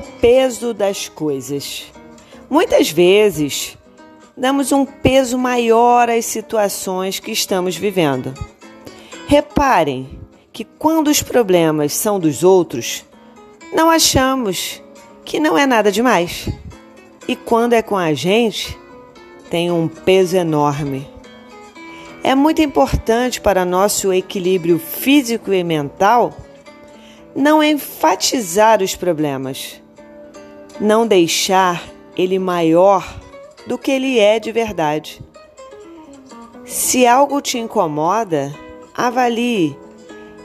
peso das coisas. Muitas vezes damos um peso maior às situações que estamos vivendo. Reparem que quando os problemas são dos outros, não achamos que não é nada demais. E quando é com a gente, tem um peso enorme. É muito importante para nosso equilíbrio físico e mental não enfatizar os problemas, não deixar ele maior do que ele é de verdade. Se algo te incomoda, avalie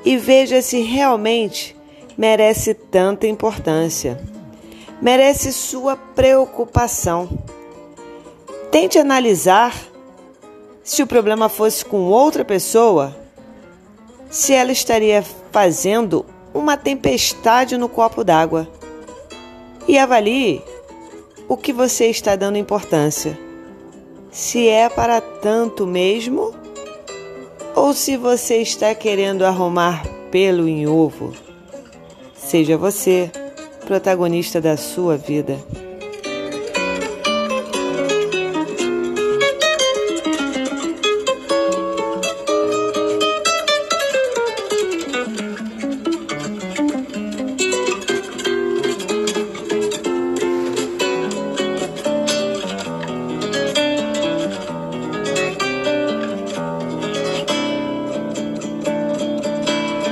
e veja se realmente merece tanta importância, merece sua preocupação. Tente analisar se o problema fosse com outra pessoa, se ela estaria fazendo uma tempestade no copo d'água. E avalie o que você está dando importância. Se é para tanto mesmo ou se você está querendo arrumar pelo em ovo. Seja você protagonista da sua vida.